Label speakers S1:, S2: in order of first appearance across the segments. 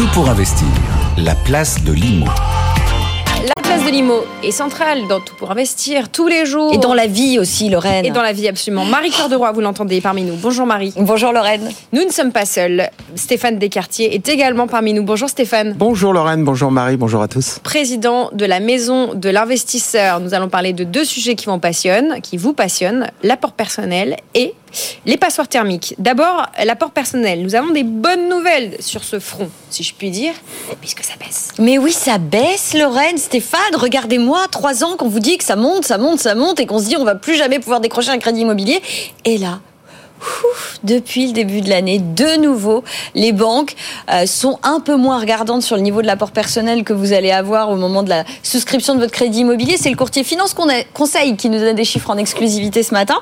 S1: Tout pour investir, la place de l'IMO.
S2: La place de l'IMO est centrale dans tout pour investir tous les jours.
S3: Et dans la vie aussi, Lorraine.
S2: Et dans la vie, absolument. Marie-Claire de Roy, vous l'entendez parmi nous. Bonjour Marie.
S3: Bonjour Lorraine.
S2: Nous ne sommes pas seuls. Stéphane Descartiers est également parmi nous. Bonjour Stéphane.
S4: Bonjour Lorraine, bonjour Marie, bonjour à tous.
S2: Président de la Maison de l'Investisseur. Nous allons parler de deux sujets qui, vont passionnent, qui vous passionnent, l'apport personnel et les passoires thermiques. D'abord, l'apport personnel. Nous avons des bonnes nouvelles sur ce front, si je puis dire, puisque ça baisse.
S3: Mais oui, ça baisse, Lorraine, Stéphane. Regardez-moi, trois ans qu'on vous dit que ça monte, ça monte, ça monte, et qu'on se dit on va plus jamais pouvoir décrocher un crédit immobilier. Et là, depuis le début de l'année, de nouveau, les banques euh, sont un peu moins regardantes sur le niveau de l'apport personnel que vous allez avoir au moment de la souscription de votre crédit immobilier. C'est le courtier Finance Conseil qui nous donne des chiffres en exclusivité ce matin.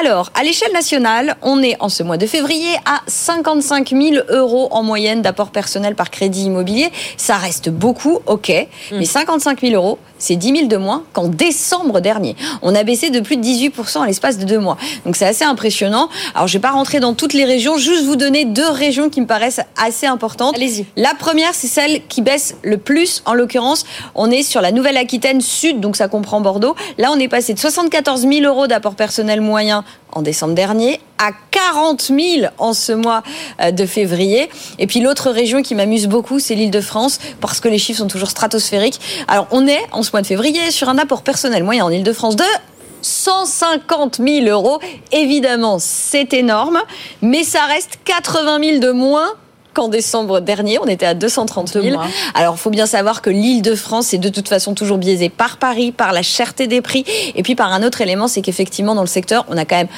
S3: Alors, à l'échelle nationale, on est en ce mois de février à 55 000 euros en moyenne d'apport personnel par crédit immobilier. Ça reste beaucoup, ok, mmh. mais 55 000 euros, c'est 10 000 de moins qu'en décembre dernier. On a baissé de plus de 18% à l'espace de deux mois. Donc c'est assez impressionnant. Alors je vais pas rentrer dans toutes les régions, juste vous donner deux régions qui me paraissent assez importantes.
S2: Allez-y.
S3: La première, c'est celle qui baisse le plus. En l'occurrence, on est sur la Nouvelle-Aquitaine Sud, donc ça comprend Bordeaux. Là, on est passé de 74 000 euros d'apport personnel moyen en décembre dernier à 40 000 en ce mois euh, de février. Et puis l'autre région qui m'amuse beaucoup, c'est l'île de France, parce que les chiffres sont toujours stratosphériques. Alors on est en ce mois de février sur un apport personnel moyen en île de France de 150 000 euros. Évidemment, c'est énorme, mais ça reste 80 000 de moins qu'en décembre dernier. On était à 230 000. Alors, il faut bien savoir que l'île de France est de toute façon toujours biaisée par Paris, par la cherté des prix, et puis par un autre élément, c'est qu'effectivement, dans le secteur, on a quand même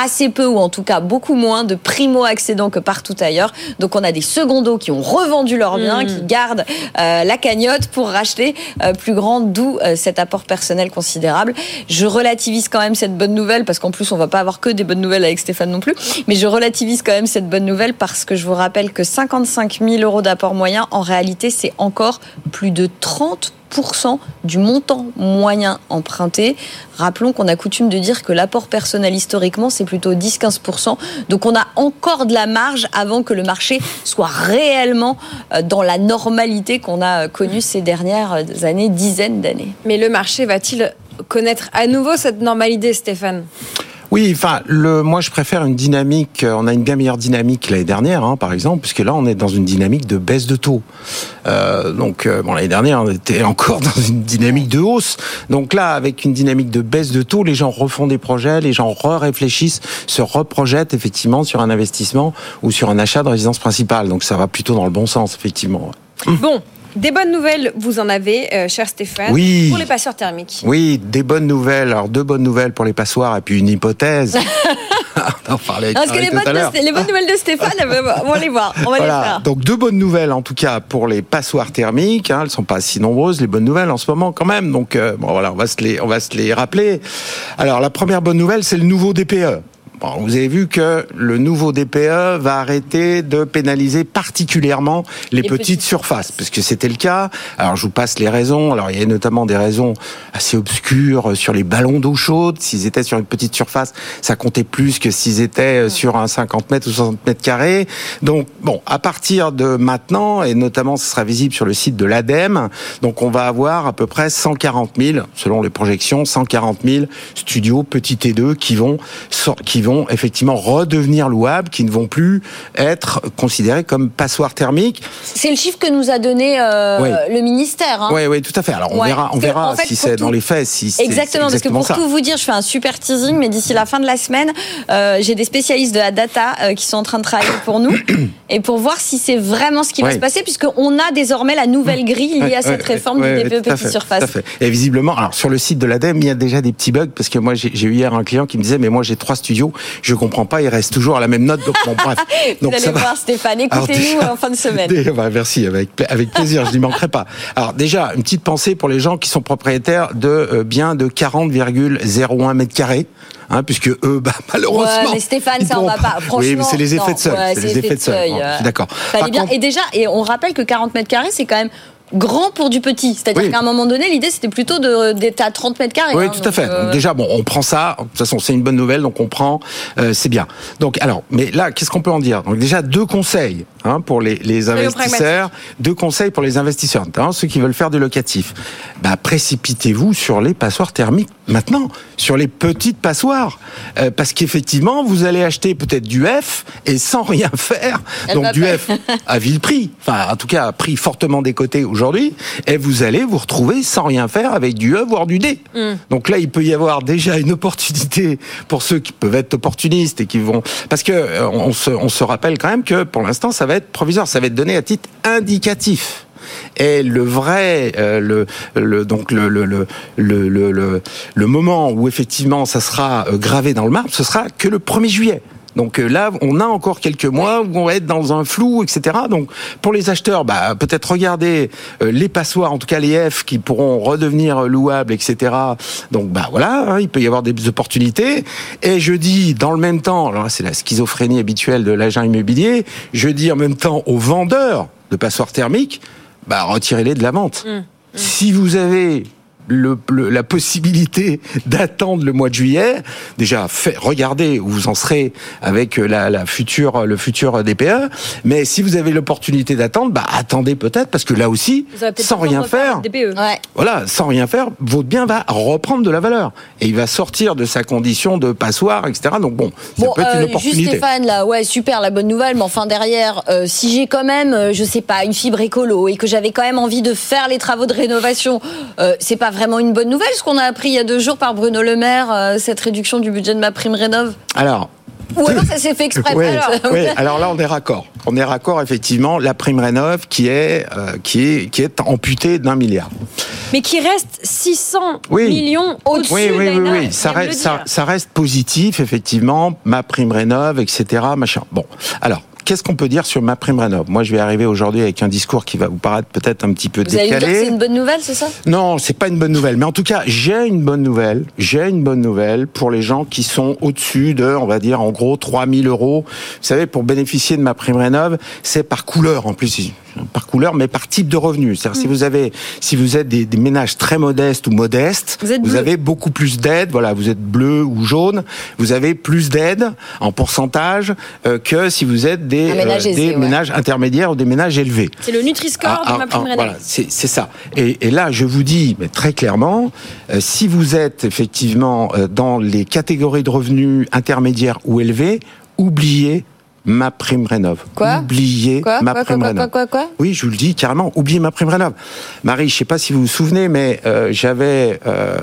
S3: assez peu ou en tout cas beaucoup moins de primo-accédants que partout ailleurs. Donc on a des secondos qui ont revendu leurs biens, hmm. qui gardent euh, la cagnotte pour racheter euh, plus grand, d'où euh, cet apport personnel considérable. Je relativise quand même cette bonne nouvelle parce qu'en plus on va pas avoir que des bonnes nouvelles avec Stéphane non plus, mais je relativise quand même cette bonne nouvelle parce que je vous rappelle que 55 000 euros d'apport moyen, en réalité c'est encore plus de 30 du montant moyen emprunté. Rappelons qu'on a coutume de dire que l'apport personnel historiquement, c'est plutôt 10-15%. Donc on a encore de la marge avant que le marché soit réellement euh, dans la normalité qu'on a connue ces dernières années, dizaines d'années.
S2: Mais le marché va-t-il connaître à nouveau cette normalité, Stéphane?
S4: Oui, enfin, le, moi je préfère une dynamique. Euh, on a une bien meilleure dynamique l'année dernière, hein, par exemple, puisque là on est dans une dynamique de baisse de taux. Euh, donc, euh, bon, l'année dernière on était encore dans une dynamique de hausse. Donc là, avec une dynamique de baisse de taux, les gens refont des projets, les gens re-réfléchissent, se reprojettent effectivement sur un investissement ou sur un achat de résidence principale. Donc ça va plutôt dans le bon sens, effectivement.
S2: Bon, des bonnes nouvelles, vous en avez, euh, cher Stéphane,
S4: oui.
S2: pour les passoires thermiques.
S4: Oui, des bonnes nouvelles. Alors, deux bonnes nouvelles pour les passoires et puis une hypothèse.
S3: on parlait Parce que les bonnes, les bonnes, nouvelles de Stéphane, on va les voir. On va les faire.
S4: Donc, deux bonnes nouvelles, en tout cas, pour les passoires thermiques. Hein, elles ne sont pas si nombreuses, les bonnes nouvelles, en ce moment, quand même. Donc, euh, bon, voilà, on va, se les, on va se les rappeler. Alors, la première bonne nouvelle, c'est le nouveau DPE vous avez vu que le nouveau DPE va arrêter de pénaliser particulièrement les, petites, surfaces, parce que c'était le cas. Alors je vous passe les raisons. Alors il y a notamment des raisons assez obscures sur les ballons d'eau chaude. S'ils étaient sur une petite surface, ça comptait plus que s'ils étaient sur un 50 mètres ou 60 mètres carrés. Donc bon, à partir de maintenant, et notamment ce sera visible sur le site de l'ADEME, donc on va avoir à peu près 140 000, selon les projections, 140 000 studios petits T2 qui vont qui vont effectivement redevenir louables, qui ne vont plus être considérés comme passoires thermiques.
S3: C'est le chiffre que nous a donné euh, le ministère. Hein.
S4: Oui, oui, tout à fait. Alors on verra, on verra si c'est dans les faits. Si
S3: exactement, parce que pour tout vous dire, je fais un super teasing, mais d'ici la fin de la semaine, euh, j'ai des spécialistes de la data euh, qui sont en train de travailler pour nous et pour voir si c'est vraiment ce qui va se passer, puisqu'on a désormais la nouvelle grille liée à cette réforme du DPE petite surface.
S4: Et visiblement, alors sur le site de l'ADEME, il y a déjà des petits bugs parce que moi j'ai eu hier un client qui me disait mais moi j'ai trois studios je comprends pas, il reste toujours à la même note. Donc, bon, bref.
S3: Vous allez voir, Stéphane, écoutez-nous en fin de semaine.
S4: Bah, merci, avec, avec plaisir, je n'y manquerai pas. Alors, déjà, une petite pensée pour les gens qui sont propriétaires de euh, biens de 40,01 mètres carrés. Hein, puisque eux, bah, malheureusement. Ouais,
S3: mais Stéphane, ça on va pas. Franchement,
S4: oui, mais c'est les effets de seuil. c'est les effets de seuil. D'accord.
S3: Et déjà, et on rappelle que 40 mètres carrés, c'est quand même grand pour du petit. C'est-à-dire
S4: Oui.
S3: qu'à un moment donné, l'idée, c'était plutôt de- d'être à 30 mètres carrés.
S4: Oui,
S3: hein,
S4: tout à fait.
S3: euh,
S4: Donc déjà, bon, on prend ça. De toute façon, c'est une bonne nouvelle, donc on prend, euh, c'est bien. Donc, alors, mais là, qu'est-ce qu'on peut en dire? Donc déjà, deux conseils hein, pour les, les investisseurs. Deux conseils pour les investisseurs, notamment ceux qui veulent faire du locatif. Bah, précipitez-vous sur les passoires thermiques maintenant, sur les petites passoires, Euh, parce qu'effectivement, vous allez acheter peut-être du F et sans rien faire.
S3: Elle
S4: donc du. F à vil prix, enfin en tout cas à prix fortement décoté aujourd'hui, et vous allez vous retrouver sans rien faire avec du E voire du D. Donc là, il peut y avoir déjà une opportunité pour ceux qui peuvent être opportunistes et qui vont, parce que euh, on se, on se rappelle quand même que pour l'instant, ça va être provisoire, ça va être donné à titre indicatif. Et le vrai, euh, le, le, donc le, le, le, le, le, le- le moment où effectivement ça sera euh, gravé dans le marbre, ce sera que le 1er juillet. Donc euh, là, on a encore quelques mois où on va être dans un flou, etc. Donc pour les acheteurs, bah, peut-être regarder euh, les passoires, en tout cas les F, qui pourront redevenir louables, etc. Donc bah voilà, hein, il peut y avoir des opportunités. Et je dis dans le même temps, alors là, c'est la schizophrénie habituelle de l'agent immobilier, je dis en même temps aux vendeurs de passoires thermiques, bah retirez-les de la vente. Si vous avez le, le- la possibilité d'attendre le mois de juillet, déjà fait, regardez où vous en serez avec la, la future, le futur DPE. Mais si vous avez l'opportunité d'attendre, bah attendez peut-être parce que là aussi, sans rien faire,
S2: DPE.
S3: Ouais.
S4: voilà, sans rien faire, votre bien va reprendre de la valeur et il va sortir de sa condition de passoire, etc. Donc bon, ça
S3: Bon,
S4: peut être
S3: euh,
S4: une
S3: juste
S4: opportunité.
S3: Stéphane, là, ouais, super, la bonne nouvelle, mais enfin derrière, euh, si j'ai quand même, euh, je sais pas, une fibre écolo et que j'avais quand même envie de faire les travaux de rénovation, euh, c'est pas vraiment une bonne nouvelle ce qu'on a appris il y a deux jours par Bruno Le Maire, euh, cette réduction du budget de ma prime rénov
S4: Alors,
S3: Ou alors ça s'est fait exprès
S4: Oui,
S3: alors
S4: oui, alors là on est raccord. On est raccord effectivement. La prime rénov qui est euh, qui est qui est amputée d'un milliard.
S2: Mais qui reste 600
S4: Oui.
S2: millions au-dessus
S4: Oui,
S2: de
S4: oui, oui, oui. Ça reste, ça reste positif effectivement. Ma prime rénov, etc. Machin. Bon, alors. Qu'est-ce qu'on peut dire sur ma prime rénov Moi, je vais arriver aujourd'hui avec un discours qui va vous paraître peut-être un petit peu
S3: Vous allez me dire que
S4: décalé.
S3: c'est une bonne nouvelle, c'est ça?
S4: Non, c'est pas une bonne nouvelle. Mais en tout cas, j'ai une bonne nouvelle. J'ai une bonne nouvelle pour les gens qui sont au-dessus de, on va dire, en gros, 3000 euros. Vous savez, pour bénéficier de ma prime rénov, c'est par couleur, en plus. Par couleur, mais par type de revenu. C'est-à-dire,
S3: Hmm.
S4: si vous avez, si vous êtes des, des ménages très modestes ou modestes,
S2: Vous
S4: avez beaucoup plus d'aide. Voilà, vous êtes bleu ou jaune. Vous avez plus d'aide en pourcentage euh, que si vous êtes des,
S3: ménage
S4: euh,
S3: aisé,
S4: des
S3: ouais.
S4: ménages intermédiaires ou des ménages élevés.
S2: C'est le Nutri-Score
S4: Ah,
S2: de
S4: ah,
S2: ma
S4: ah. Voilà, c'est c'est ça. Et, et là, je vous dis mais très clairement, euh, si vous êtes effectivement euh, dans les catégories de revenus intermédiaires ou élevés, oubliez ma prime rénov.
S3: Quoi
S4: Oubliez
S3: Quoi
S4: ma
S3: Quoi,
S4: prime
S3: quoi,
S4: rénov.
S3: quoi, quoi, quoi
S4: Oui, je vous le dis carrément, oubliez ma prime rénov. Marie, je sais pas si vous vous souvenez, mais euh, j'avais euh,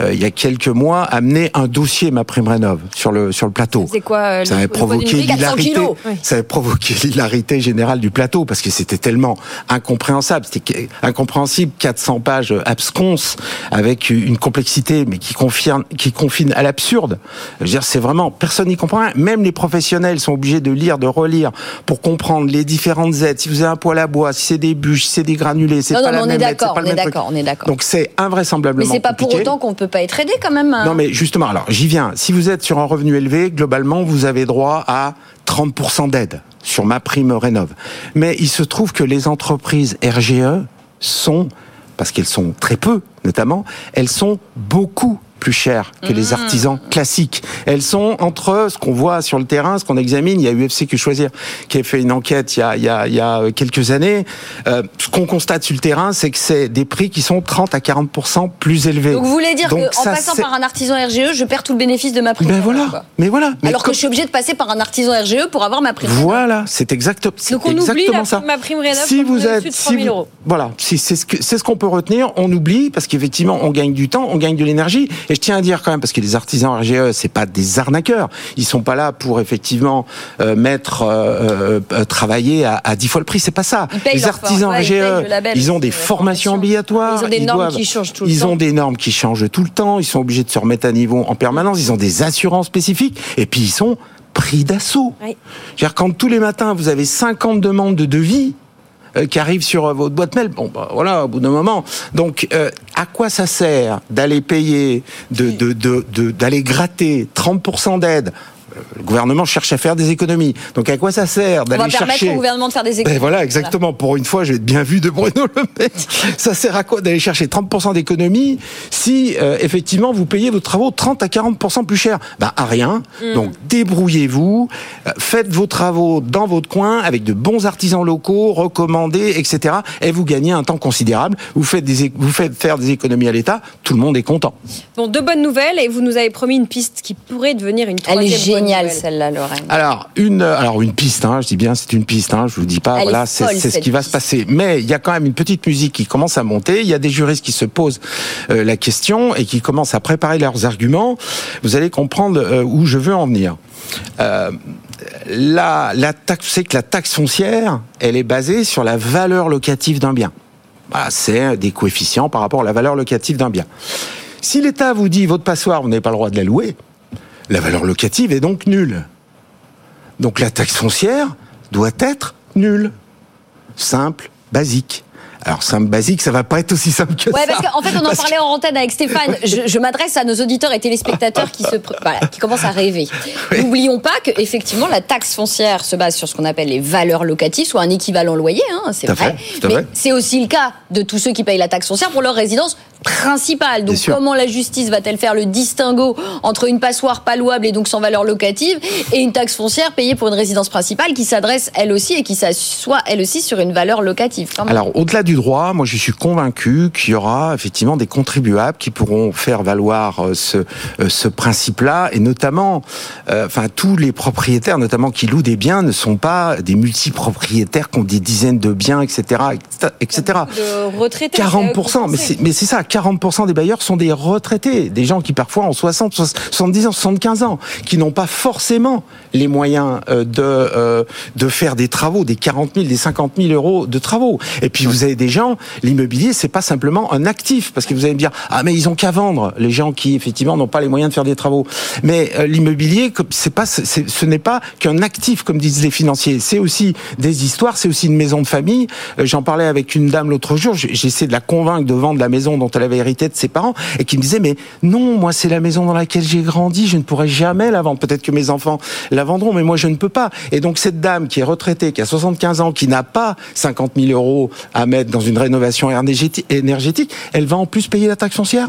S4: euh, il y a quelques mois amené un dossier ma prime rénov sur le sur le plateau.
S2: C'est quoi euh,
S4: Ça
S2: le-
S4: avait provoqué
S2: brique
S3: 400
S4: l'hilarité.
S2: Oui.
S4: Ça avait provoqué l'hilarité générale du plateau parce que c'était tellement incompréhensible. C'était incompréhensible, 400 pages absconses avec une complexité, mais qui confine, qui confine à l'absurde. Je veux dire, c'est vraiment personne n'y comprend rien. Même les professionnels sont obligés de lire, de relire pour comprendre les différentes aides. Si vous avez un poêle à bois, si c'est des bûches, si c'est des granulés, c'est
S3: Non,
S4: pas
S3: non, mais
S4: la
S3: on
S4: même
S3: est
S4: aide, c'est
S3: d'accord,
S4: pas
S3: on
S4: le
S3: est
S4: même truc.
S3: d'accord, on est d'accord.
S4: Donc c'est
S3: Mais
S4: invraisemblablement.
S3: c'est pas pour autant qu'on peut pas être aidé quand même. hein.
S4: Non, mais justement, alors j'y viens. Si vous êtes sur un revenu élevé, globalement, vous avez droit à 30% d'aide sur ma prime rénov. Mais il se trouve que les entreprises RGE sont, parce qu'elles sont très peu notamment, elles sont beaucoup plus chères que les
S3: Mmh.
S4: artisans classiques. Elles sont entre ce qu'on voit sur le terrain, ce qu'on examine. Il y a UFC que choisir qui a fait une enquête il y a, il y a, il y a quelques années. Euh, ce qu'on constate sur le terrain, c'est que c'est des prix qui sont 30 à 40% plus élevés.
S3: Donc vous voulez dire qu'en passant par un artisan RGE, je perds tout le bénéfice de ma prime
S4: ben voilà, mais voilà. Mais
S3: Alors que je suis obligé de passer par un artisan RGE pour avoir ma prime.
S4: Voilà, c'est exact,
S2: Donc on oublie
S4: exactement
S2: la-
S4: ça.
S2: ma prime rénov
S4: si vous êtes, si
S2: 3 000
S4: vous-
S2: euros.
S4: voilà, si c'est ce que c'est ce qu'on peut retenir. On oublie parce qu'effectivement on gagne du temps, on gagne de l'énergie. Et je tiens à dire quand même parce que les artisans RGE c'est pas des arnaqueurs. Ils sont pas là pour effectivement euh, mettre euh, euh, travailler à, à 10 fois le prix. C'est pas ça.
S3: Ils
S4: Les artisans
S3: ouais, ils
S4: ils ont des formations
S3: formation.
S4: obligatoires.
S3: Ils ont des normes
S4: doivent-
S3: qui changent tout le
S4: Ils
S3: temps.
S4: ont des normes qui changent tout le temps. Ils sont obligés de se remettre à niveau en permanence. Ils ont des assurances spécifiques. Et puis ils sont pris d'assaut.
S2: Oui.
S4: C'est-à-dire quand tous les matins vous avez 50 demandes de devis euh, qui arrivent sur euh, votre boîte mail, bon bah voilà, au bout d'un moment. Donc euh, à quoi ça sert d'aller payer, de de de- de- d'aller gratter 30% d'aide le gouvernement cherche à faire des économies. Donc à quoi ça sert
S3: On va
S4: d'aller
S3: permettre
S4: chercher
S3: au gouvernement de faire des
S4: ben
S3: économies.
S4: voilà, exactement. Pour une fois, je vais être bien vu de Bruno Le Maire. Ça sert à quoi d'aller chercher 30% d'économies si euh, effectivement vous payez vos travaux 30 à 40% plus cher? Ben à rien. Donc débrouillez-vous, euh, faites vos travaux dans votre coin avec de bons artisans locaux, recommandés, etc. Et vous gagnez un temps considérable. Vous faites des, vous faites faire des économies à l'État. Tout le monde est content.
S2: Bon, deux bonnes nouvelles et vous nous avez promis une piste qui pourrait devenir une troisième bonne
S3: géniale celle-là, Lorraine.
S4: Alors une, alors une piste, hein, je dis bien c'est une piste. Hein, je vous dis pas,
S3: Elle
S4: voilà,
S3: est
S4: c'est ce qui va se passer. Mais il y a quand même une petite musique qui commence à monter. Il y a des juristes qui se posent euh, la question et qui commencent à préparer leurs arguments. Vous allez comprendre euh, où je veux en venir. Euh, la, la taxe, c'est que la taxe foncière, elle est basée sur la valeur locative d'un bien. Voilà, c'est des coefficients par rapport à la valeur locative d'un bien. Si l'État vous dit votre passoire, vous n'avez pas le droit de la louer, la valeur locative est donc nulle. Donc la taxe foncière doit être nulle. Simple, basique. Alors simple, basique, ça va pas être aussi simple que
S3: Ouais,
S4: ça.
S3: parce qu'en fait, on en
S4: Parce
S3: parlait en antenne avec Stéphane. Je, je m'adresse à nos auditeurs et téléspectateurs qui se, voilà, qui commencent à rêver.
S4: Oui.
S3: N'oublions pas que effectivement, la taxe foncière se base sur ce qu'on appelle les valeurs locatives, soit un équivalent loyer, hein, c'est vrai.
S4: fait,
S3: Mais c'est aussi le cas de tous ceux qui payent la taxe foncière pour leur résidence principale. Donc, comment la justice va-t-elle faire le distinguo entre une passoire pas louable et donc sans valeur locative et une taxe foncière payée pour une résidence principale qui s'adresse elle aussi et qui s'assoit elle aussi sur une valeur locative? Quand même.
S4: Alors, au-delà du droit, moi, je suis convaincu qu'il y aura effectivement des contribuables qui pourront faire valoir euh, ce, euh, ce principe-là, et notamment, euh, enfin, tous les propriétaires, notamment qui louent des biens, ne sont pas des multipropriétaires qui ont des dizaines de biens, etc., etc.
S2: De retraités. qu'on
S4: 40%, mais
S2: pensait.
S4: c'est, mais c'est ça, 40% des bailleurs sont des retraités, des gens qui parfois ont 60, 70 ans, 75 ans, qui n'ont pas forcément les moyens euh, de, euh, de faire des travaux, des 40 000, des 50 000 euros de travaux. Et puis vous avez des gens, l'immobilier, c'est pas simplement un actif, parce que vous allez me dire, ah mais ils ont qu'à vendre, les gens qui effectivement n'ont pas les moyens de faire des travaux. Mais euh, l'immobilier, c'est pas, ce n'est pas qu'un actif, comme disent les financiers, c'est aussi des histoires, c'est aussi une maison de famille. J'en parlais avec une dame l'autre jour, essayé de la convaincre de vendre la maison dont elle avait hérité de ses parents, et qui me disait, mais non, moi c'est la maison dans laquelle j'ai grandi, je ne pourrai jamais la vendre. Peut-être que mes enfants la vendront, mais moi je ne peux pas. Et donc cette dame qui est retraitée, qui a 75 ans, qui n'a pas 50 000 euros à mettre dans une rénovation énergéti- énergétique, elle va en plus payer la taxe foncière.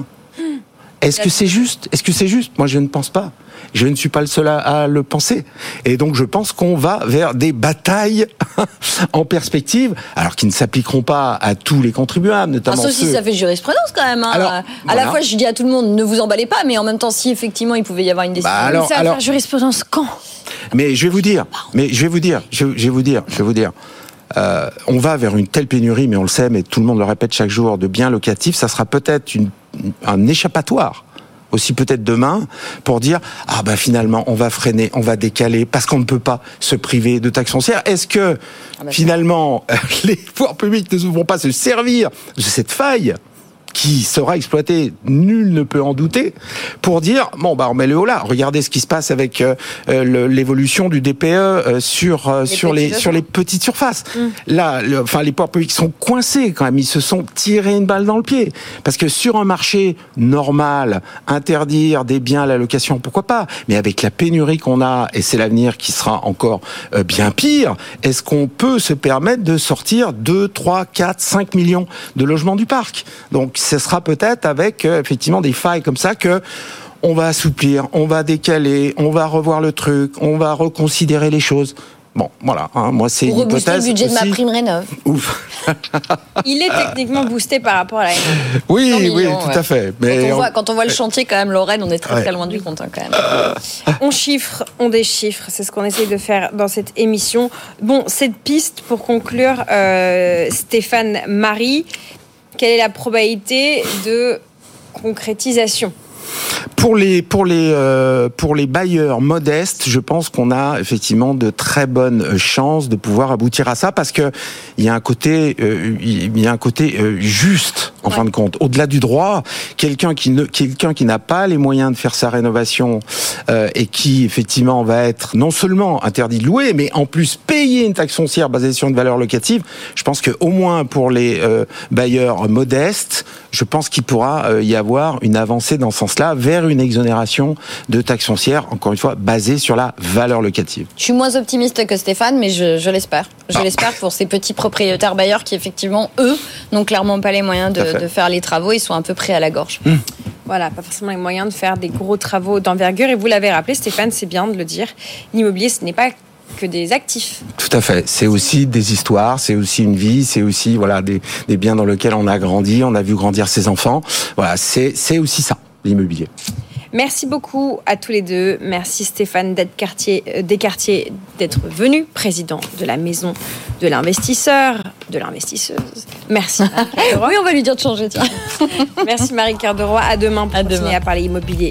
S4: Est-ce que c'est juste? Est-ce que c'est juste? Moi, je ne pense pas. Je ne suis pas le seul à, à le penser. Et donc, je pense qu'on va vers des batailles en perspective, alors qui ne s'appliqueront pas à tous les contribuables,
S3: Ah,
S4: notamment
S3: ça aussi,
S4: ceux.
S3: ça fait jurisprudence quand même. hein.
S4: Alors,
S3: à
S4: voilà.
S3: la fois, je dis à tout le monde, ne vous emballez pas, mais en même temps, si effectivement il pouvait y avoir une décision.
S4: Bah,
S2: Mais
S4: alors-
S2: ça va faire jurisprudence quand?
S4: Mais je vais vous dire, mais je vais vous dire, je, je vais vous dire, je vais vous dire. Euh, on va vers une telle pénurie, mais on le sait, mais tout le monde le répète chaque jour, de biens locatifs. Ça sera peut-être une- un échappatoire aussi peut-être demain pour dire ah ben finalement on va freiner, on va décaler parce qu'on ne peut pas se priver de taxes foncières. Est-ce que
S3: bah,
S4: finalement les pouvoirs publics ne vont pas se servir de cette faille? Qui sera exploitée, nul ne peut en douter, pour dire bon bah on met le haut là. Regardez ce qui se passe avec euh, euh, l'évolution du DPE euh, sur euh, sur
S3: petits
S4: les sur les petites surfaces. Là, le- enfin les pouvoirs publics sont coincés quand même. Ils se sont tirés une balle dans le pied parce que sur un marché normal, interdire des biens à la location, pourquoi pas? Mais avec la pénurie qu'on a et c'est l'avenir qui sera encore euh, bien pire, est-ce qu'on peut se permettre de sortir 2, 3, 4, 5 millions de logements du parc? Donc ce sera peut-être avec euh, effectivement des failles comme ça que on va assouplir, on va décaler, on va revoir le truc, on va reconsidérer les choses. Bon, voilà, hein, moi c'est
S3: Pour rebooster le budget de ma prime rénov.
S4: Ouf.
S2: Il est techniquement boosté par rapport à la
S4: Oui,
S3: 100
S4: oui, tout
S3: ouais.
S4: à fait.
S3: Quand
S4: Mais
S3: on,
S4: on-
S3: voit, quand on voit le chantier, quand même, Lorraine, on est très
S4: Ouais.
S3: très loin du compte, hein, quand même.
S2: On chiffre, on déchiffre, c'est ce qu'on essaye de faire dans cette émission. Bon, cette piste, pour conclure, euh, Stéphane Marie, quelle est la probabilité de concrétisation
S4: Pour les pour les euh, pour les bailleurs modestes, je pense qu'on a effectivement de très bonnes chances de pouvoir aboutir à ça parce que il y a un côté euh, y a un côté euh, juste en fin de compte. Au-delà du droit, quelqu'un qui ne, quelqu'un qui n'a pas les moyens de faire sa rénovation euh, et qui effectivement va être non seulement interdit de louer, mais en plus payer une taxe foncière basée sur une valeur locative. Je pense que au moins pour les euh, bailleurs modestes, je pense qu'il pourra euh, y avoir une avancée dans ce sens-là vers une exonération de taxe foncière, encore une fois basée sur la valeur locative.
S3: Je suis moins optimiste que Stéphane, mais je, je l'espère. Je
S4: Ah.
S3: l'espère pour ces petits propriétaires bailleurs qui, effectivement, eux, n'ont clairement pas les moyens de, faire les travaux. Ils sont un peu près à la gorge.
S2: Voilà, pas forcément les moyens de faire des gros travaux d'envergure. Et vous l'avez rappelé, Stéphane, c'est bien de le dire. L'immobilier, ce n'est pas que des actifs.
S4: Tout à fait. C'est aussi des histoires, c'est aussi une vie, c'est aussi voilà des, des biens dans lesquels on a grandi, on a vu grandir ses enfants. Voilà, c'est c'est aussi ça l'immobilier.
S2: Merci beaucoup à tous les deux. Merci Stéphane Descartier, euh, d'être venu, président de la maison de l'investisseur, de l'investisseuse. Merci.
S3: Oui, on va lui dire de changer, tiens.
S2: Merci Marie-Claire Deroy. À demain pour
S3: À
S2: continuer
S3: demain.
S2: à parler immobilier.